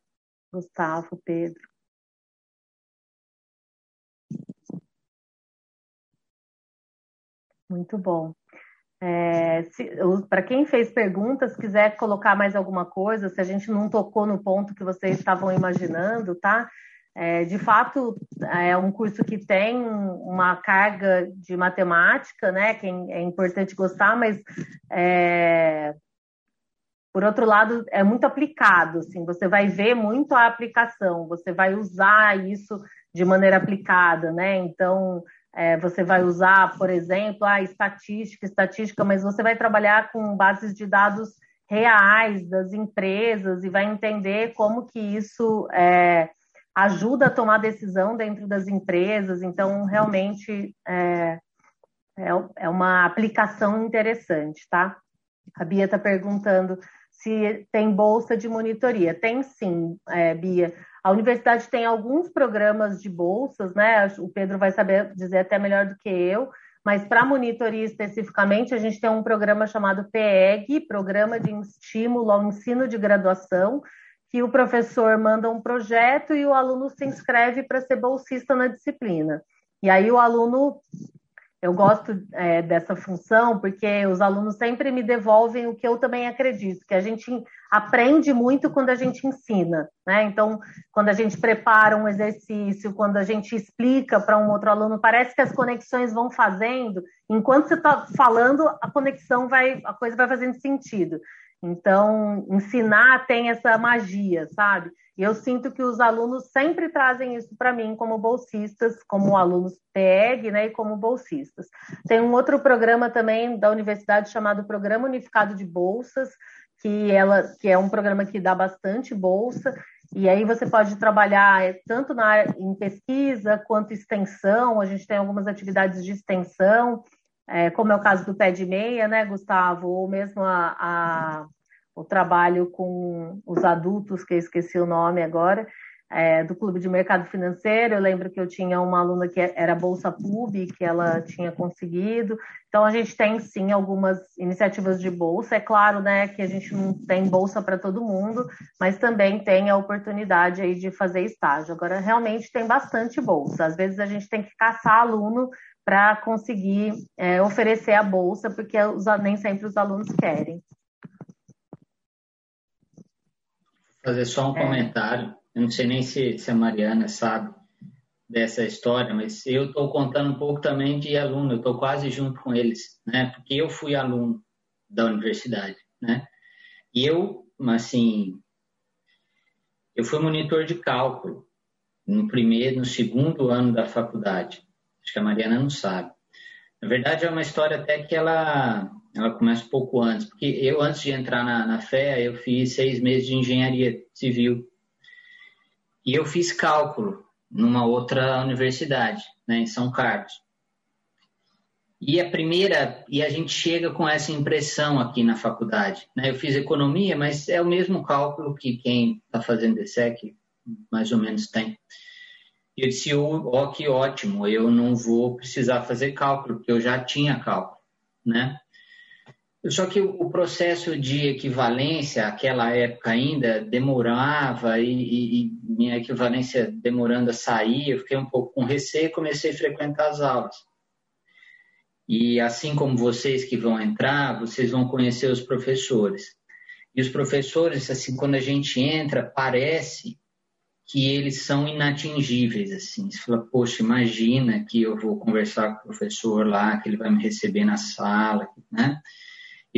S1: Gustavo, Pedro. Muito bom. É, Para quem fez perguntas, quiser colocar mais alguma coisa, se a gente não tocou no ponto que vocês estavam imaginando, tá? É, de fato, é um curso que tem uma carga de matemática, né? Que é importante gostar, mas é, por outro lado, é muito aplicado. Assim, você vai ver muito a aplicação, você vai usar isso de maneira aplicada, né? Então, é, você vai usar, por exemplo, a estatística, estatística, mas você vai trabalhar com bases de dados reais das empresas e vai entender como que isso é, ajuda a tomar decisão dentro das empresas. Então, realmente é, é, é uma aplicação interessante, tá? A Bia está perguntando se tem bolsa de monitoria. Tem sim, é, Bia. A universidade tem alguns programas de bolsas, né? O Pedro vai saber dizer até melhor do que eu, mas para monitoria especificamente, a gente tem um programa chamado PEG, Programa de Estímulo ao Ensino de Graduação, que o professor manda um projeto e o aluno se inscreve para ser bolsista na disciplina. E aí o aluno eu gosto é, dessa função porque os alunos sempre me devolvem o que eu também acredito, que a gente aprende muito quando a gente ensina, né? Então, quando a gente prepara um exercício, quando a gente explica para um outro aluno, parece que as conexões vão fazendo. Enquanto você está falando, a conexão vai, a coisa vai fazendo sentido. Então, ensinar tem essa magia, sabe? E eu sinto que os alunos sempre trazem isso para mim como bolsistas, como alunos PEG, né, e como bolsistas. Tem um outro programa também da universidade chamado Programa Unificado de Bolsas, que ela que é um programa que dá bastante bolsa, e aí você pode trabalhar é, tanto na em pesquisa quanto extensão. A gente tem algumas atividades de extensão, é, como é o caso do pé de meia, né, Gustavo, ou mesmo a, a o trabalho com os adultos, que eu esqueci o nome agora, é, do Clube de Mercado Financeiro. Eu lembro que eu tinha uma aluna que era Bolsa Pub, que ela tinha conseguido. Então, a gente tem sim algumas iniciativas de bolsa. É claro né, que a gente não tem bolsa para todo mundo, mas também tem a oportunidade aí de fazer estágio. Agora, realmente tem bastante bolsa. Às vezes a gente tem que caçar aluno para conseguir é, oferecer a bolsa, porque os, nem sempre os alunos querem.
S2: fazer só um é. comentário. Eu não sei nem se, se a Mariana sabe dessa história, mas eu estou contando um pouco também de aluno, eu estou quase junto com eles, né? Porque eu fui aluno da universidade, né? E eu, assim, eu fui monitor de cálculo no primeiro, no segundo ano da faculdade. Acho que a Mariana não sabe. Na verdade, é uma história até que ela ela começa um pouco antes, porque eu, antes de entrar na, na FEA, eu fiz seis meses de engenharia civil. E eu fiz cálculo numa outra universidade, né, em São Carlos. E a primeira, e a gente chega com essa impressão aqui na faculdade. Né? Eu fiz economia, mas é o mesmo cálculo que quem está fazendo ESSEC mais ou menos tem. E eu disse, ó, oh, que ótimo, eu não vou precisar fazer cálculo, porque eu já tinha cálculo, né? Só que o processo de equivalência, aquela época ainda, demorava e, e, e, minha equivalência demorando a sair, eu fiquei um pouco com receio e comecei a frequentar as aulas. E assim como vocês que vão entrar, vocês vão conhecer os professores. E os professores, assim, quando a gente entra, parece que eles são inatingíveis, assim. Você fala, poxa, imagina que eu vou conversar com o professor lá, que ele vai me receber na sala, né?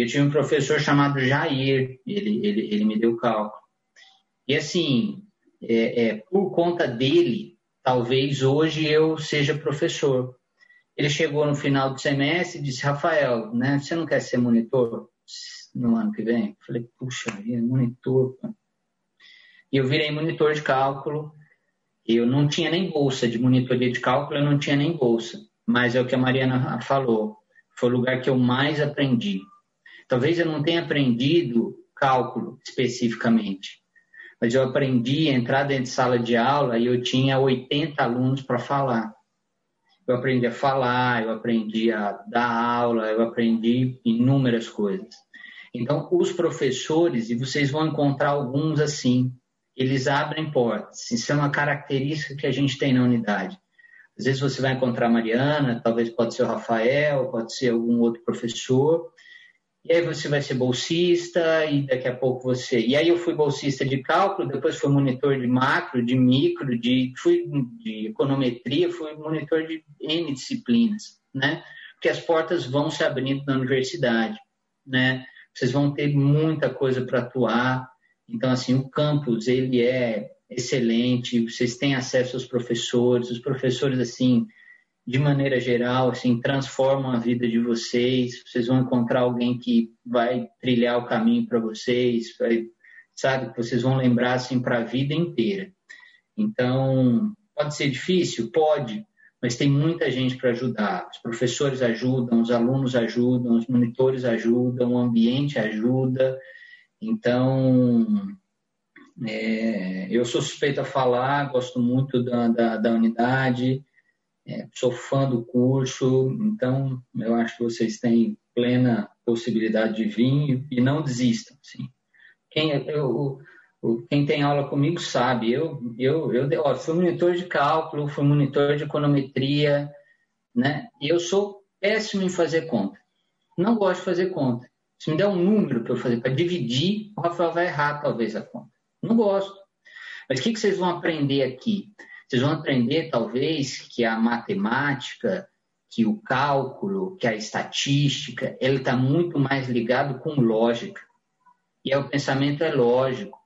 S2: eu tinha um professor chamado Jair, ele, ele, ele me deu cálculo. E assim, é, é, por conta dele, talvez hoje eu seja professor. Ele chegou no final do semestre e disse, Rafael, né, você não quer ser monitor no ano que vem? Eu falei, puxa, monitor. E eu virei monitor de cálculo. Eu não tinha nem bolsa de monitoria de cálculo, eu não tinha nem bolsa. Mas é o que a Mariana falou, foi o lugar que eu mais aprendi. Talvez eu não tenha aprendido cálculo especificamente, mas eu aprendi a entrar dentro de sala de aula e eu tinha 80 alunos para falar. Eu aprendi a falar, eu aprendi a dar aula, eu aprendi inúmeras coisas. Então, os professores, e vocês vão encontrar alguns assim, eles abrem portas. Isso é uma característica que a gente tem na unidade. Às vezes você vai encontrar a Mariana, talvez pode ser o Rafael, pode ser algum outro professor, e aí você vai ser bolsista e daqui a pouco você. E aí eu fui bolsista de cálculo, depois fui monitor de macro, de micro, de fui de econometria, fui monitor de N disciplinas, né? Porque as portas vão se abrindo na universidade, né? Vocês vão ter muita coisa para atuar. Então assim, o campus ele é excelente, vocês têm acesso aos professores, os professores assim de maneira geral, assim, transformam a vida de vocês. Vocês vão encontrar alguém que vai trilhar o caminho para vocês, vai, sabe? Que vocês vão lembrar assim para a vida inteira. Então, pode ser difícil, pode, mas tem muita gente para ajudar. Os professores ajudam, os alunos ajudam, os monitores ajudam, o ambiente ajuda. Então, é, eu sou suspeito a falar, gosto muito da, da, da unidade. É, sou fã do curso, então eu acho que vocês têm plena possibilidade de vir e não desistam. Assim. Quem, eu, quem tem aula comigo sabe, eu, eu, eu ó, fui monitor de cálculo, fui monitor de econometria, né? e eu sou péssimo em fazer conta. Não gosto de fazer conta. Se me der um número para eu fazer, para dividir, o Rafael vai errar talvez a conta. Não gosto. Mas o que, que vocês vão aprender aqui? Vocês vão aprender, talvez, que a matemática, que o cálculo, que a estatística, ele está muito mais ligado com lógica. E aí o pensamento é lógico.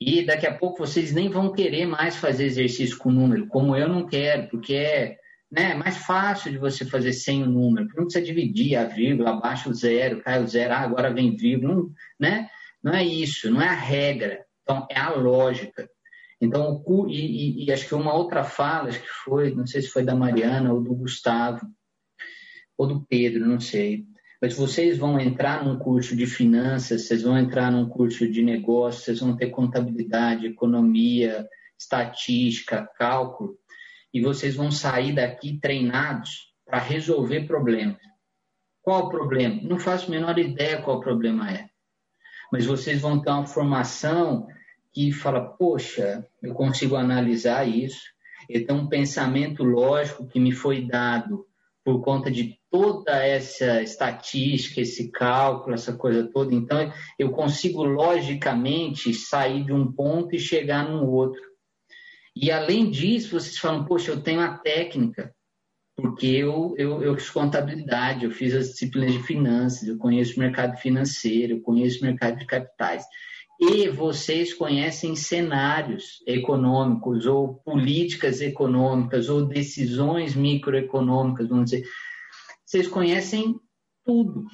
S2: E daqui a pouco vocês nem vão querer mais fazer exercício com número, como eu não quero, porque é né, mais fácil de você fazer sem o número. Não precisa dividir a vírgula, abaixa o zero, cai o zero, ah, agora vem vírgula. Não, né? não é isso, não é a regra. Então, é a lógica. Então, o, e, e, acho que uma outra fala, acho que foi, não sei se foi da Mariana ou do Gustavo, ou do Pedro, não sei. Mas vocês vão entrar num curso de finanças, vocês vão entrar num curso de negócios, vocês vão ter contabilidade, economia, estatística, cálculo, e vocês vão sair daqui treinados para resolver problemas. Qual o problema? Não faço a menor ideia qual o problema é. Mas vocês vão ter uma formação que fala, poxa, eu consigo analisar isso, tenho um pensamento lógico que me foi dado por conta de toda essa estatística, esse cálculo, essa coisa toda. Então, eu consigo logicamente sair de um ponto e chegar num outro. E além disso, vocês falam, poxa, eu tenho a técnica, porque eu, eu, eu fiz contabilidade, eu fiz as disciplinas de finanças, eu conheço o mercado financeiro, eu conheço o mercado de capitais e vocês conhecem cenários econômicos ou políticas econômicas ou decisões microeconômicas, vamos dizer. Vocês conhecem tudo.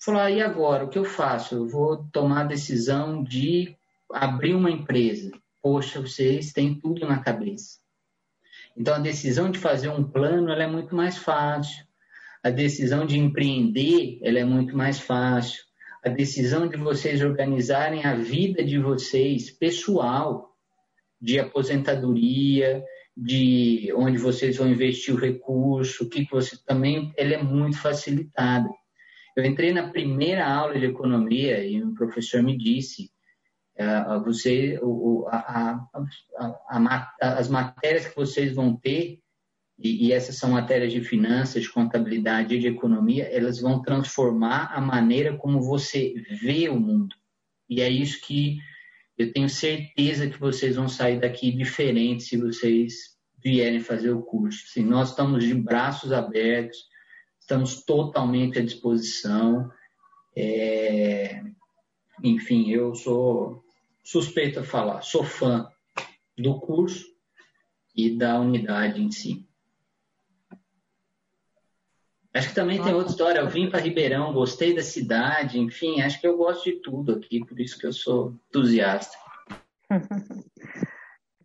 S2: Falar, e agora? O que eu faço? Eu vou tomar a decisão de abrir uma empresa. Poxa, vocês têm tudo na cabeça. Então, a decisão de fazer um plano é muito mais fácil. A decisão de empreender é muito mais fácil a decisão de vocês organizarem a vida de vocês pessoal, de aposentadoria, de onde vocês vão investir o recurso, o que você também, ela é muito facilitada. Eu entrei na primeira aula de economia e o professor me disse, você, uh, a, a, a, as matérias que vocês vão ter e, e, essas são matérias de finanças, de contabilidade e de economia, elas vão transformar a maneira como você vê o mundo. E é isso que eu tenho certeza que vocês vão sair daqui diferentes se vocês vierem fazer o curso. Assim, nós estamos de braços abertos, estamos totalmente à disposição. É... Enfim, eu sou suspeito a falar, sou fã do curso e da unidade em si. Acho que também tem outra história. Eu vim para Ribeirão, gostei da cidade, enfim, acho que eu gosto de tudo aqui, por isso que eu sou entusiasta.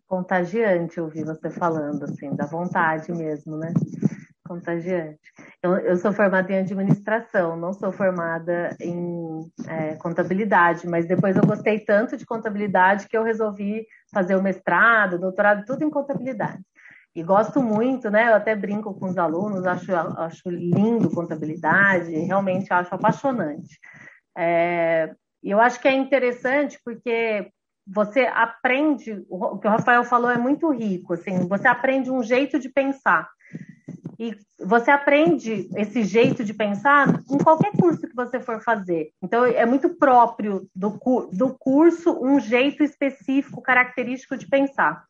S1: Contagiante ouvir você falando, assim, da vontade mesmo, né? Contagiante. Eu, eu sou formada em administração, não sou formada em é, contabilidade, mas depois eu gostei tanto de contabilidade que eu resolvi fazer o mestrado, doutorado, tudo em contabilidade. E gosto muito, né? Eu até brinco com os alunos, acho, acho lindo contabilidade, realmente acho apaixonante. É, eu acho que é interessante porque você aprende, o que o Rafael falou é muito rico, assim, você aprende um jeito de pensar. E você aprende esse jeito de pensar em qualquer curso que você for fazer. Então, é muito próprio do, do curso um jeito específico, característico de pensar.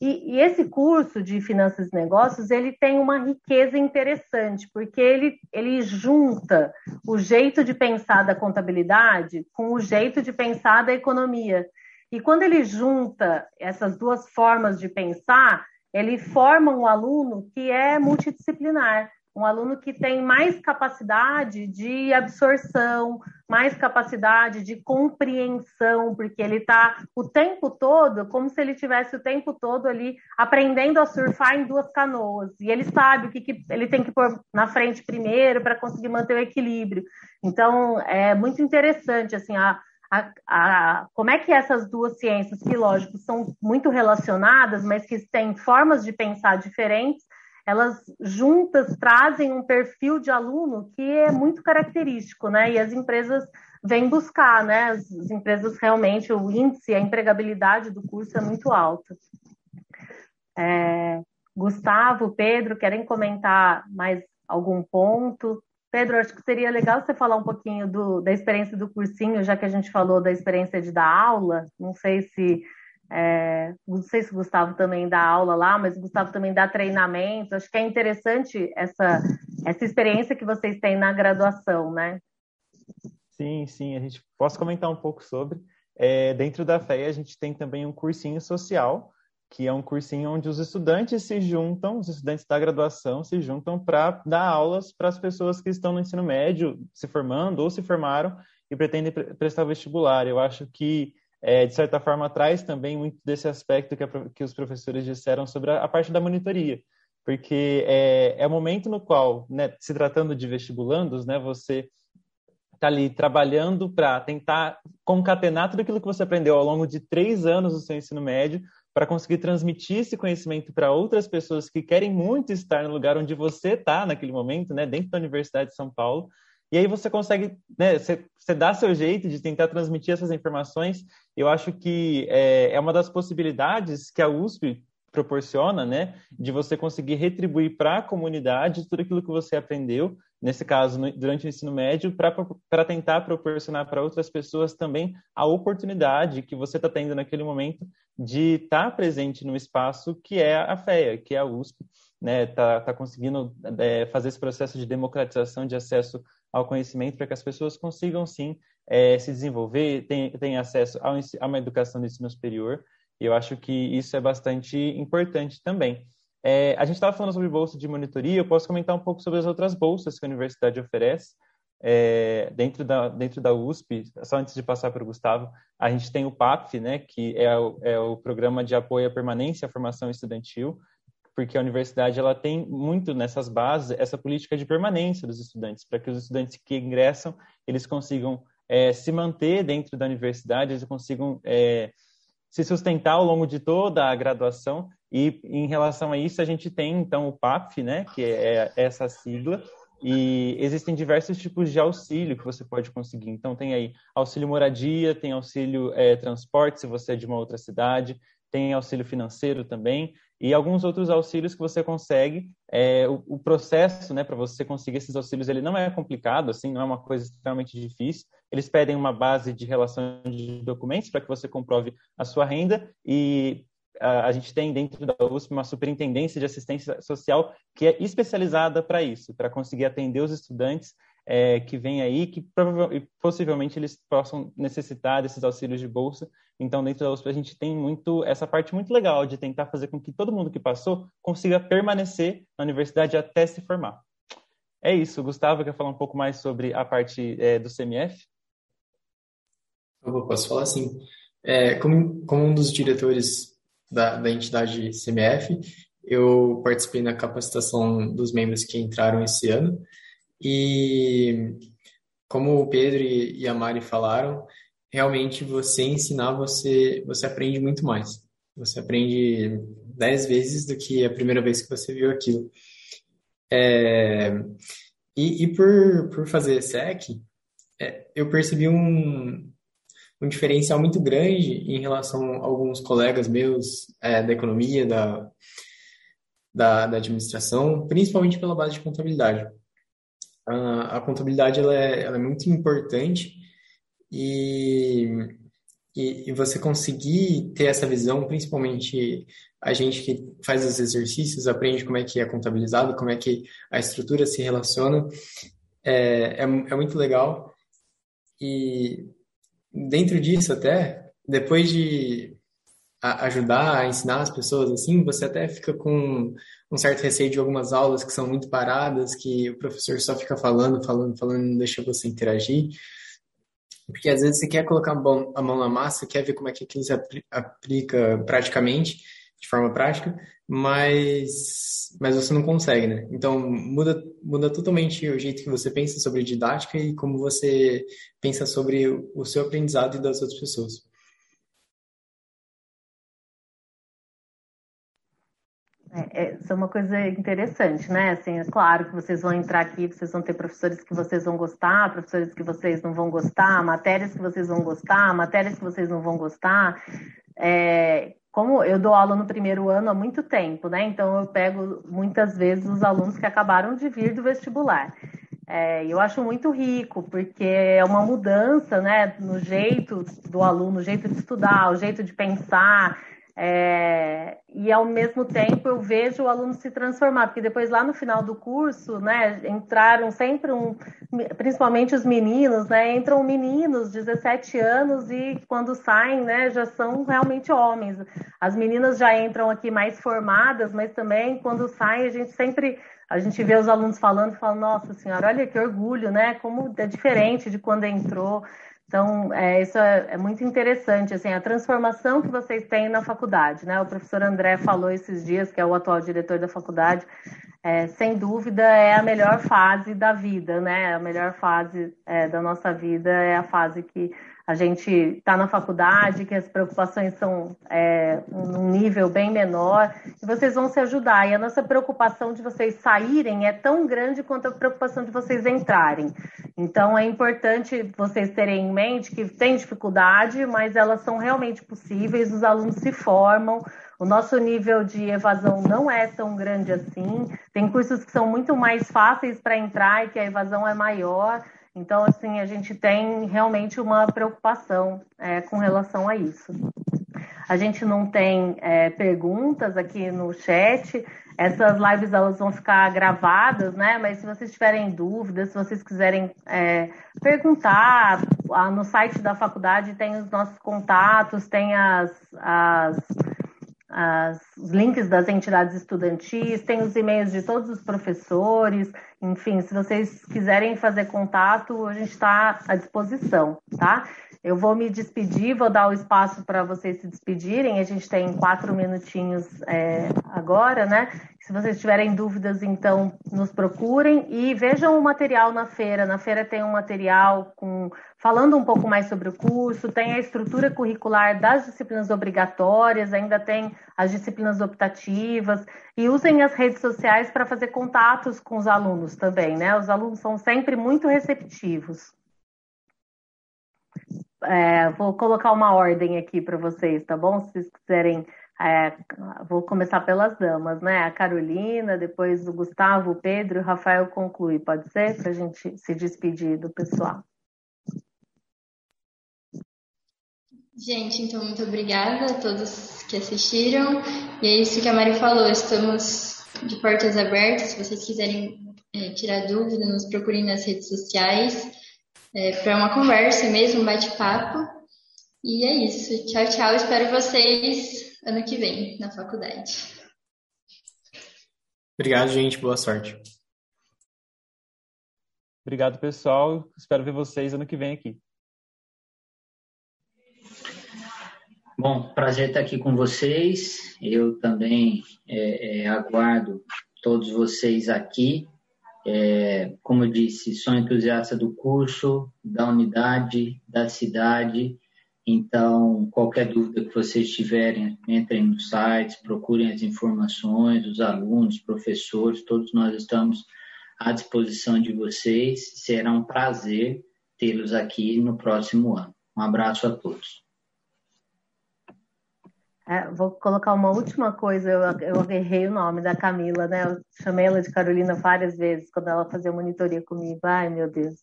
S1: E, e, esse curso de Finanças e Negócios, ele tem uma riqueza interessante, porque ele, ele junta o jeito de pensar da contabilidade com o jeito de pensar da economia. E quando ele junta essas duas formas de pensar, ele forma um aluno que é multidisciplinar, um aluno que tem mais capacidade de absorção, mais capacidade de compreensão, porque ele está o tempo todo, como se ele tivesse o tempo todo ali aprendendo a surfar em duas canoas. E ele sabe o que, que ele tem que pôr na frente primeiro para conseguir manter o equilíbrio. Então, é muito interessante, assim, a, a, a, como é que essas duas ciências, que lógico são muito relacionadas, mas que têm formas de pensar diferentes, elas juntas trazem um perfil de aluno que é muito característico, né? E as empresas vêm buscar, né? As, as empresas realmente, o índice, a empregabilidade do curso é muito alto. É, Gustavo, Pedro, querem comentar mais algum ponto? Pedro, acho que seria legal você falar um pouquinho do, da experiência do cursinho, já que a gente falou da experiência de dar aula. Não sei se é, não sei se o Gustavo também dá aula lá, mas o Gustavo também dá treinamento. Acho que é interessante essa, essa experiência que vocês têm na graduação, né?
S5: Sim, sim, a gente posso comentar um pouco sobre. É, dentro da FEA, a gente tem também um cursinho social, que é um cursinho onde os estudantes se juntam, os estudantes da graduação se juntam para dar aulas para as pessoas que estão no ensino médio, se formando ou se formaram e pretendem prestar vestibular. Eu acho que, é, de certa forma, traz também muito desse aspecto que, a, que os professores disseram sobre a, a, parte da monitoria, porque é, é o momento no qual, né, se tratando de vestibulandos, né, você está ali trabalhando para tentar concatenar tudo aquilo que você aprendeu ao longo de três anos do seu ensino médio para conseguir transmitir esse conhecimento para outras pessoas que querem muito estar no lugar onde você está naquele momento, né, dentro da Universidade de São Paulo. E aí você consegue, né, você, você dá seu jeito de tentar transmitir essas informações. Eu acho que é, é uma das possibilidades que a USP proporciona, né, de você conseguir retribuir para a comunidade tudo aquilo que você aprendeu nesse caso, no, durante o ensino médio, para tentar proporcionar para outras pessoas também a oportunidade que você está tendo naquele momento de estar tá presente no espaço que é a FEA, que é a USP, né? Tá, tá conseguindo é, fazer esse processo de democratização de acesso ao conhecimento para que as pessoas consigam sim é, se desenvolver, tenham acesso a uma educação de ensino superior. E eu acho que isso é bastante importante também. É, a gente estava falando sobre bolsa de monitoria, eu posso comentar um pouco sobre as outras bolsas que a universidade oferece. É, dentro, da, dentro da USP, só antes de passar para o Gustavo, a gente tem o PAPF, né, que é o, é o Programa de Apoio à Permanência à Formação Estudantil, porque a universidade ela tem muito nessas bases essa política de permanência dos estudantes, para que os estudantes que ingressam, eles consigam é, se manter dentro da universidade, eles consigam é, se sustentar ao longo de toda a graduação. E em relação a isso, a gente tem então o PAPF, né, que é essa sigla, e existem diversos tipos de auxílio que você pode conseguir. Então, tem aí auxílio moradia, tem auxílio é, transporte, se você é de uma outra cidade, tem auxílio financeiro também, e alguns outros auxílios que você consegue. É, o, o, processo, né, para você conseguir esses auxílios, ele não é complicado, assim, não é uma coisa extremamente difícil. Eles pedem uma base de relação de documentos para que você comprove a sua renda e a, gente tem dentro da USP uma superintendência de assistência social que é especializada para isso, para conseguir atender os estudantes é, que vêm aí, que possivelmente eles possam necessitar desses auxílios de bolsa. Então, dentro da USP, a gente tem muito essa parte muito legal de tentar fazer com que todo mundo que passou consiga permanecer na universidade até se formar. É isso. Gustavo quer falar um pouco mais sobre a parte é, do CMF?
S4: Eu posso falar sim. É, como, como um dos diretores da, da entidade CMF. Eu participei na capacitação dos membros que entraram esse ano e, como o Pedro e a Mari falaram, realmente você ensinar, você, você aprende muito mais. Você aprende dez vezes do que a primeira vez que você viu aquilo. É, e, e por, por fazer SEC, é, eu percebi um, um diferencial muito grande em relação a alguns colegas meus é, da economia, da, da, da administração, principalmente pela base de contabilidade. A, a contabilidade ela é, ela é muito importante e, e, e, você conseguir ter essa visão, principalmente a gente que faz os exercícios, aprende como é que é contabilizado, como é que a estrutura se relaciona, é, é, é muito legal. E dentro disso até, depois de ajudar a ensinar as pessoas assim, você até fica com um certo receio de algumas aulas que são muito paradas, que o professor só fica falando, falando, falando, não deixa você interagir. Porque às vezes você quer colocar a mão na massa, quer ver como é que aquilo se aplica praticamente, de forma prática, mas, mas você não consegue, né? Então muda, muda totalmente o jeito que você pensa sobre didática e como você pensa sobre o seu aprendizado e das outras pessoas.
S1: É, é, isso é uma coisa interessante, né? Assim, é claro que vocês vão entrar aqui, vocês vão ter professores que vocês vão gostar, professores que vocês não vão gostar, matérias que vocês vão gostar, matérias que vocês não vão gostar. É, como eu dou aula no primeiro ano há muito tempo, né? Então eu pego muitas vezes os alunos que acabaram de vir do vestibular. É, eu acho muito rico, porque é uma mudança né, no jeito do aluno, o jeito de estudar, o jeito de pensar, é, e ao mesmo tempo eu vejo o aluno se transformar, porque depois lá no final do curso, né, entraram sempre um, principalmente os meninos, né, entram meninos, 17 anos, e quando saem, né, já são realmente homens. As meninas já entram aqui mais formadas, mas também quando saem a gente sempre a gente vê os alunos falando e fala, nossa senhora, olha que orgulho, né? Como é diferente de quando entrou. Então, é, isso é, é, muito interessante, assim, a transformação que vocês têm na faculdade, né? O professor André falou esses dias, que é o atual diretor da faculdade, é, sem dúvida é a melhor fase da vida, né? A melhor fase é, da nossa vida é a fase que a gente está na faculdade, que as preocupações são é, um nível bem menor, e vocês vão se ajudar. E a nossa preocupação de vocês saírem é tão grande quanto a preocupação de vocês entrarem. Então é importante vocês terem em mente que tem dificuldade, mas elas são realmente possíveis, os alunos se formam. O nosso nível de evasão não é tão grande assim. Tem cursos que são muito mais fáceis para entrar e que a evasão é maior. Então, assim, a gente tem realmente uma preocupação é, com relação a isso. A gente não tem é, perguntas aqui no chat. Essas lives elas vão ficar gravadas, né? Mas se vocês tiverem dúvidas, se vocês quiserem é, perguntar, no site da faculdade tem os nossos contatos, tem as, as as, os links das entidades estudantis, tem os e-mails de todos os professores, enfim, se vocês quiserem fazer contato, a gente está à disposição, tá? Eu vou me despedir, vou dar o espaço para vocês se despedirem. A gente tem quatro minutinhos é, agora, né? Se vocês tiverem dúvidas, então nos procurem e vejam o material na feira. Na feira tem um material com falando um pouco mais sobre o curso, tem a estrutura curricular das disciplinas obrigatórias, ainda tem as disciplinas optativas e usem as redes sociais para fazer contatos com os alunos também, né? Os alunos são sempre muito receptivos. É, vou colocar uma ordem aqui para vocês, tá bom? Se vocês quiserem, é, vou começar pelas damas, né? A Carolina, depois o Gustavo, o Pedro e o Rafael conclui, pode ser? Para a gente se despedir do pessoal.
S3: Gente, então muito obrigada a todos que assistiram. E é isso que a Mari falou, estamos de portas abertas. Se vocês quiserem é, tirar dúvida, nos procurem nas redes sociais é, para uma conversa mesmo, um bate-papo. E é isso. Tchau, tchau. Espero vocês ano que vem na faculdade.
S4: Obrigado, gente. Boa sorte.
S5: Obrigado, pessoal. Espero ver vocês ano que vem aqui.
S2: Bom, prazer estar aqui com vocês. Eu também é, é, aguardo todos vocês aqui é, como eu disse, sou entusiasta do curso, da unidade, da cidade. Então, qualquer dúvida que vocês tiverem, entrem no site, procurem as informações, os alunos, professores, todos nós estamos à disposição de vocês. Será um prazer tê-los aqui no próximo ano. Um abraço a todos.
S1: É, vou colocar uma última coisa, eu, eu errei o nome da Camila, né? Eu chamei ela de Carolina várias vezes quando ela fazia monitoria comigo. Ai, meu Deus.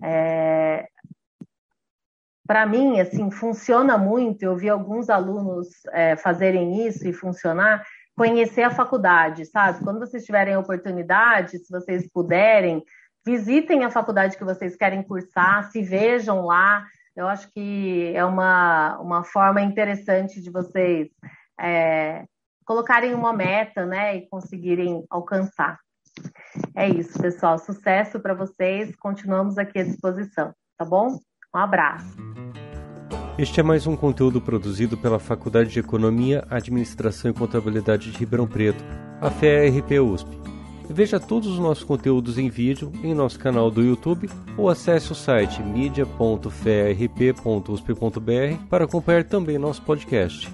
S1: É, para mim, assim, funciona muito. Eu vi alguns alunos é, fazerem isso e funcionar. Conhecer a faculdade, sabe? Quando vocês tiverem oportunidade, se vocês puderem, visitem a faculdade que vocês querem cursar, se vejam lá. Eu acho que é uma, uma forma interessante de vocês é, colocarem uma meta, né, e conseguirem alcançar. É isso, pessoal. Sucesso para vocês. Continuamos aqui à disposição, tá bom? Um abraço.
S6: Este é mais um conteúdo produzido pela Faculdade de Economia, Administração e Contabilidade de Ribeirão Preto, a FEA-RP USP. Veja todos os nossos conteúdos em vídeo em nosso canal do YouTube ou acesse o site media.fearp.usp.br para acompanhar também nosso podcast.